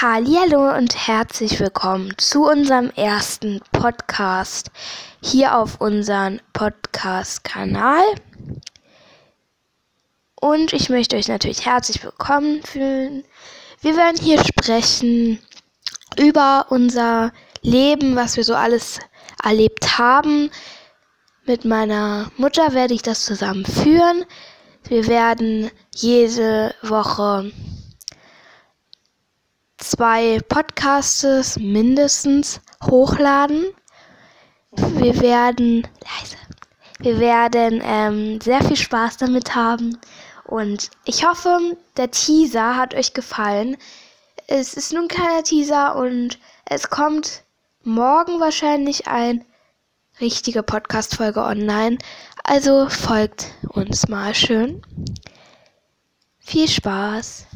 Hallo und herzlich willkommen zu unserem ersten Podcast hier auf unserem Podcast-Kanal. Und ich möchte euch natürlich herzlich willkommen fühlen. Wir werden hier sprechen über unser Leben, was wir so alles erlebt haben. Mit meiner Mutter werde ich das zusammen führen. Wir werden jede Woche zwei Podcasts mindestens hochladen. Wir werden leise. Wir werden ähm, sehr viel Spaß damit haben und ich hoffe, der Teaser hat euch gefallen. Es ist nun keiner Teaser und es kommt morgen wahrscheinlich ein richtige Podcast-Folge online. Also folgt uns mal schön. Viel Spaß!